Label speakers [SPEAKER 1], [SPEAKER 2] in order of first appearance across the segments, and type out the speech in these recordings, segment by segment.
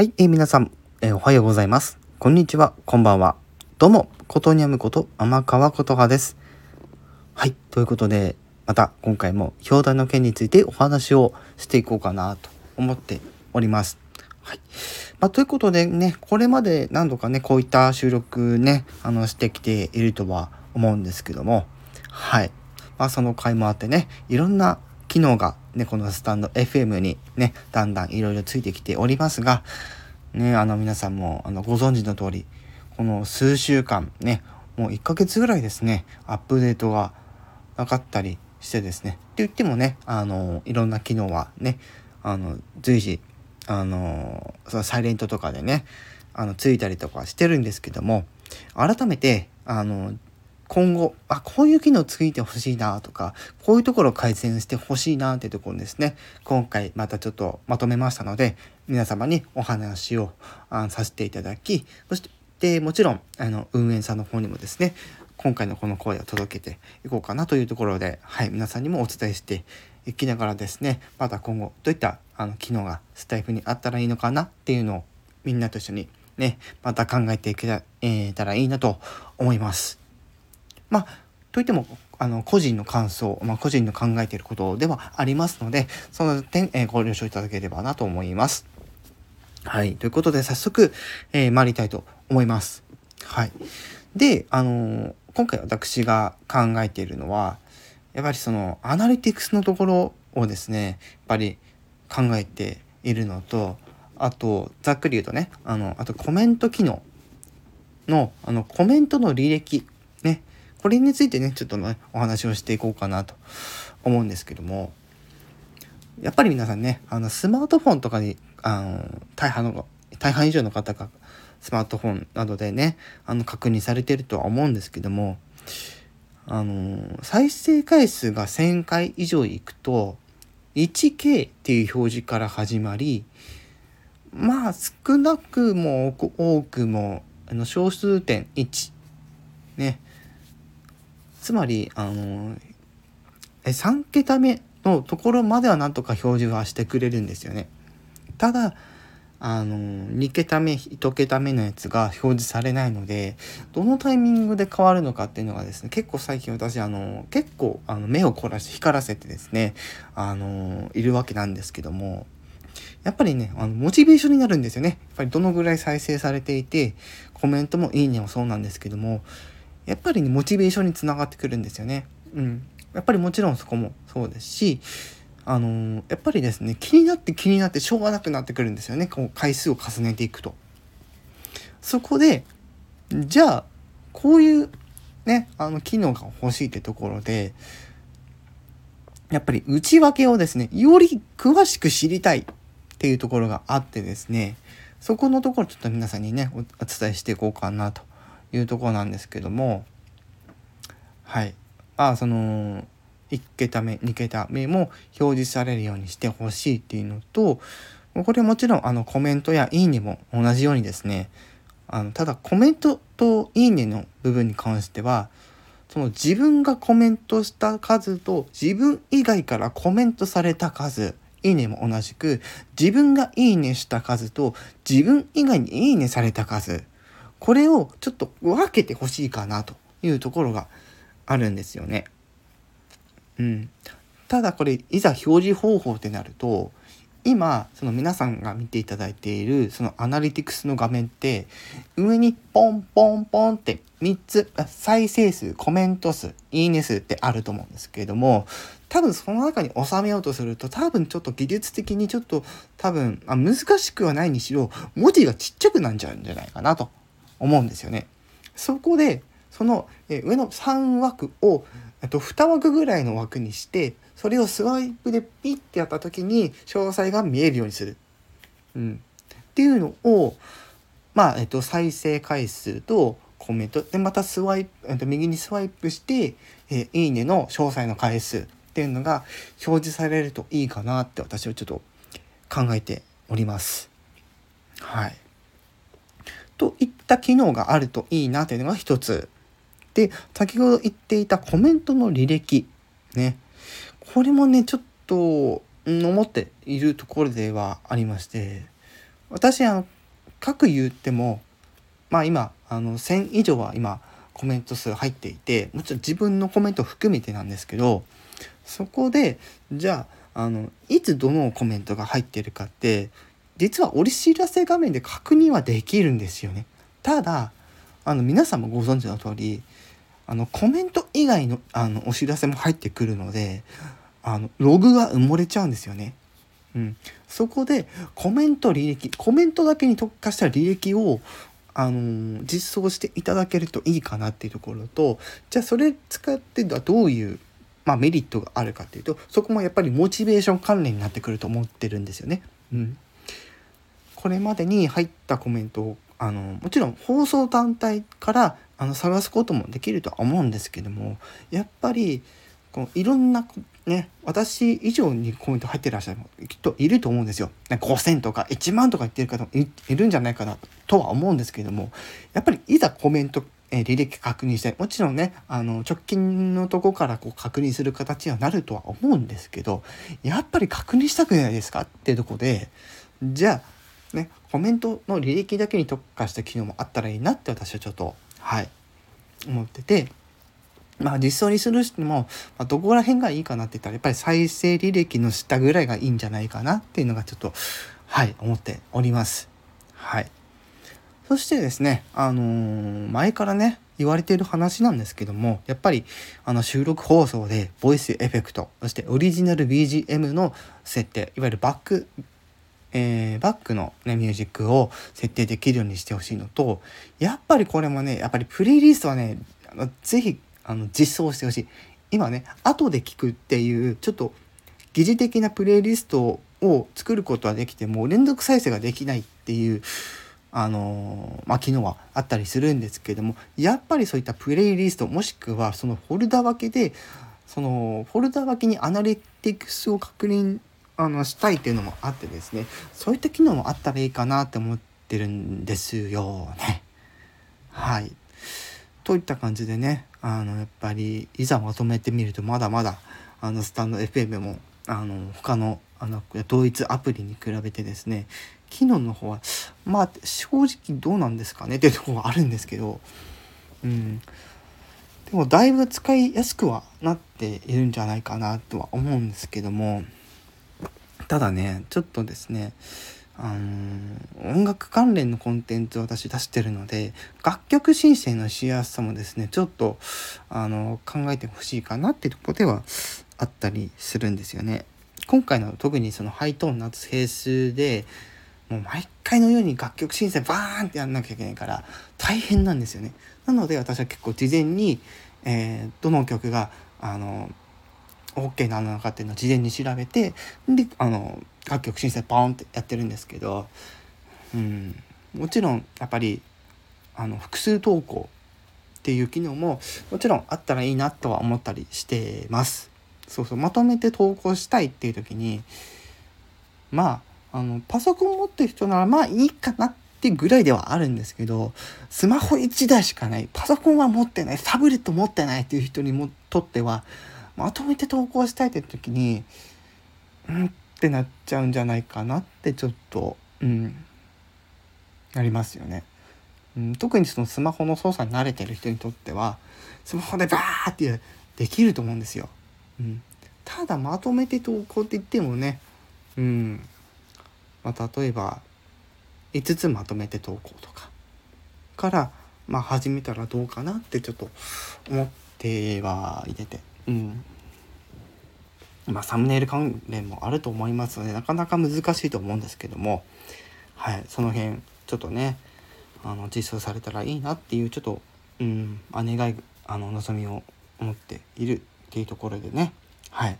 [SPEAKER 1] はい、えー、皆さん、えー、おはようございます。こんにちは、こんばんは。どうも、ことにゃむこと天川ことはです。はい、ということで、また今回も表題の件についてお話をしていこうかなと思っております。はい。まあ、ということでね、これまで何度かね、こういった収録ね、あの、してきているとは思うんですけども、はい。まあ、その回もあってね、いろんな機能がね、このスタンド FM にね、だんだんいろいろついてきておりますが、ね、あの皆さんもあのご存知の通り、この数週間ね、もう1ヶ月ぐらいですね、アップデートがなかったりしてですね、って言ってもね、あの、いろんな機能はね、あの、随時、あの、そのサイレントとかでね、あの、ついたりとかしてるんですけども、改めて、あの、今後、あ、こういう機能ついてほしいなとか、こういうところを改善してほしいなっていうところですね、今回またちょっとまとめましたので、皆様にお話をあさせていただき、そしてもちろん、あの、運営さんの方にもですね、今回のこの声を届けていこうかなというところで、はい、皆さんにもお伝えしていきながらですね、また今後どういったあの機能がスタイフにあったらいいのかなっていうのをみんなと一緒にね、また考えていけた,、えー、たらいいなと思います。まあ、といっても、あの、個人の感想、まあ、個人の考えていることではありますので、その点、えー、ご了承いただければなと思います。はい。ということで、早速、えー、参りたいと思います。はい。で、あのー、今回私が考えているのは、やっぱりその、アナリティクスのところをですね、やっぱり考えているのと、あと、ざっくり言うとね、あの、あとコメント機能の、あの、コメントの履歴、これについてねちょっとねお話をしていこうかなと思うんですけどもやっぱり皆さんねあのスマートフォンとかにあの大半の大半以上の方がスマートフォンなどでねあの確認されてるとは思うんですけどもあの再生回数が1,000回以上いくと 1K っていう表示から始まりまあ少なくも多くもあの小数点1ねつまりあのえ3桁目のところまではなんとか表示はしてくれるんですよね。ただあの2桁目1桁目のやつが表示されないのでどのタイミングで変わるのかっていうのがですね結構最近私あの結構あの目を凝らして光らせてですねあのいるわけなんですけどもやっぱりねあのモチベーションになるんですよねやっぱりどのぐらい再生されていてコメントもいいねもそうなんですけどもやっぱりねモチベーションにつながってくるんですよね。うん、やっぱりもちろんそこもそうですしあのー、やっぱりですね気になって気になってしょうがなくなってくるんですよねこう回数を重ねていくと。そこでじゃあこういうねあの機能が欲しいってところでやっぱり内訳をですねより詳しく知りたいっていうところがあってですねそこのところちょっと皆さんにねお伝えしていこうかなというところなんですけどもはい。まあその1桁目2桁目も表示されるようにしてほしいっていうのとこれもちろんあのコメントやいいねも同じようにですねあのただコメントといいねの部分に関してはその自分がコメントした数と自分以外からコメントされた数いいねも同じく自分がいいねした数と自分以外にいいねされた数これをちょっと分けてほしいかなというところがあるんですよね。うん、ただこれいざ表示方法ってなると今その皆さんが見ていただいているそのアナリティクスの画面って上にポンポンポンって3つ再生数コメント数いいね数ってあると思うんですけれども多分その中に収めようとすると多分ちょっと技術的にちょっと多分あ難しくはないにしろ文字がちっちゃくなっちゃうんじゃないかなと思うんですよね。そこでその上の3枠をと2枠ぐらいの枠にしてそれをスワイプでピッてやった時に詳細が見えるようにする。うん、っていうのをまあ、えっと、再生回数とコメントでまたスワイプ、えっと、右にスワイプして「えいいね」の詳細の回数っていうのが表示されるといいかなって私はちょっと考えております。はい。といった機能があるといいなというのが一つ。で、先ほど言っていたコメントの履歴。ね。これもね、ちょっと、思っているところではありまして、私あの各言ってもまあ今あの1,000以上は今コメント数入っていてもちろん自分のコメント含めてなんですけどそこでじゃああのいつどのコメントが入ってるかって実はお知らせ画面で確認はできるんですよね。ただあの皆さんもご存知の通りあのコメント以外のあのお知らせも入ってくるのであのログが埋もれちゃうんですよね。うん、そこでコメント履歴コメントだけに特化した履歴をあの、実装していただけるといいかなっていうところとじゃあそれ使ってどういう、まあ、メリットがあるかっていうとそこもやっぱりモチベーション関連になってくると思ってるんですよね。うん、これまでに入ったコメントをあのもちろん放送団体からあの探すこともできるとは思うんですけどもやっぱりこういろんなね私以上にコメント入ってらっしゃる人いると思うんですよ。5,000とか1万とか言ってる方もいるんじゃないかなとは思うんですけどもやっぱりいざコメントえ履歴確認してもちろんねあの直近のとこからこう確認する形にはなるとは思うんですけどやっぱり確認したくないですかっていうとこでじゃあねコメントの履歴だけに特化した機能もあったらいいなって私はちょっとはい思っててまあ実装にするしても、まあ、どこら辺がいいかなって言ったらやっぱり再生履歴の下ぐらいがいいんじゃないかなっていうのがちょっとはい思っております。はい。そしてですね、あのー、前からね言われている話なんですけどもやっぱりあの収録放送でボイスエフェクトそしてオリジナル BGM の設定いわゆるバックえー、バックの、ね、ミュージックを設定できるようにしてほしいのとやっぱりこれもねやっぱりプレイリストはね是非あの実装してほしい。今ね後で聞くっていうちょっと疑似的なプレイリストを作ることはできても連続再生ができないっていうあのまあ、機能はあったりするんですけどもやっぱりそういったプレイリストもしくはそのフォルダ分けでそのフォルダ分けにアナリティクスを確認あのしたいっていうのもあってですねそういった機能もあったらいいかなって思ってるんですよね。はいといった感じでねあのやっぱりいざまとめてみるとまだまだあのスタンド FM もあの他のあの同一アプリに比べてですね機能の方はまあ正直どうなんですかねっていうところはあるんですけど、うん、でもだいぶ使いやすくはなっているんじゃないかなとは思うんですけどもただねちょっとですねあの音楽関連のコンテンツを私出してるので楽曲申請のしやすさもですねちょっとあの考えてほしいかなっていうとこではあったりするんですよね。今回の特にそのハイトーン夏フェースでもう毎回のように楽曲申請バーンってやんなきゃいけないから大変なんですよね。なので私は結構事前に、えー、どの曲があの OK なのかっていうのを事前に調べてであの楽曲申請ポンってやってるんですけど、うん、もちろんやっぱりあの複数投稿っていう機能ももちろんあったらいいなとは思ったりしてます。そうそうまとめて投稿したいっていう時にまああのパソコン持ってる人ならまあいいかなってぐらいではあるんですけどスマホ1台しかないパソコンは持ってないタブレット持ってないっていう人にもとってはまとめて投稿したいって時にうんってなっちゃうんじゃないかなってちょっとうん。なりますよね。うん、特にそのスマホの操作に慣れてる人にとってはスマホでバーってできると思うんですよ。うん、ただまとめて投稿って言ってもね、うん。まあ、例えば5つまとめて投稿とか。から、まあ、始めたらどうかなってちょっと思ってはいてて、うん、まあ、サムネイル関連もあると思いますのでなかなか難しいと思うんですけども、はい、その辺ちょっとねあの実装されたらいいなっていうちょっと、うん、あ願いあの望みを持っているっていうところでね。はい。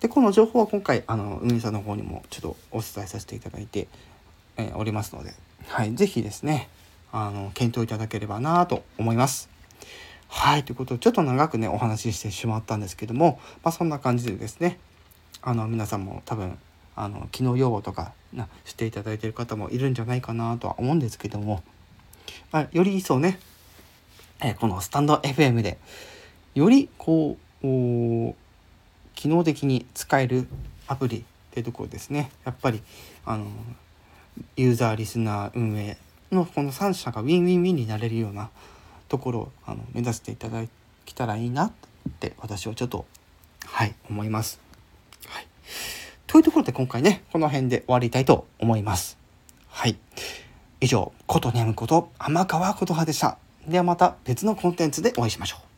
[SPEAKER 1] でこの情報は今回あの運営さんの方にもちょっとお伝えさせていただいて、えー、おりますので、はい、是非ですねあの検討いただければなと思います。はい、ということで、ちょっと長くね、お話ししてしまったんですけども、まあ、そんな感じでですね、あの、皆さんも多分、あの、機能用語とかなしていただいている方もいるんじゃないかなとは思うんですけども、まあ、より一層ね、えこのスタンド FM で、よりこう、機能的に使えるアプリっていうところですね、やっぱり、あの、ユーザーリスナー運営のこの3者がウィンウィンウィンになれるようなところをあの目指していただけたらいいなって私はちょっとはい思います。はい、というところで今回ねこの辺で終わりたいと思います。はい。以上、ことねむこと天川琴葉でした。ではまた別のコンテンツでお会いしましょう。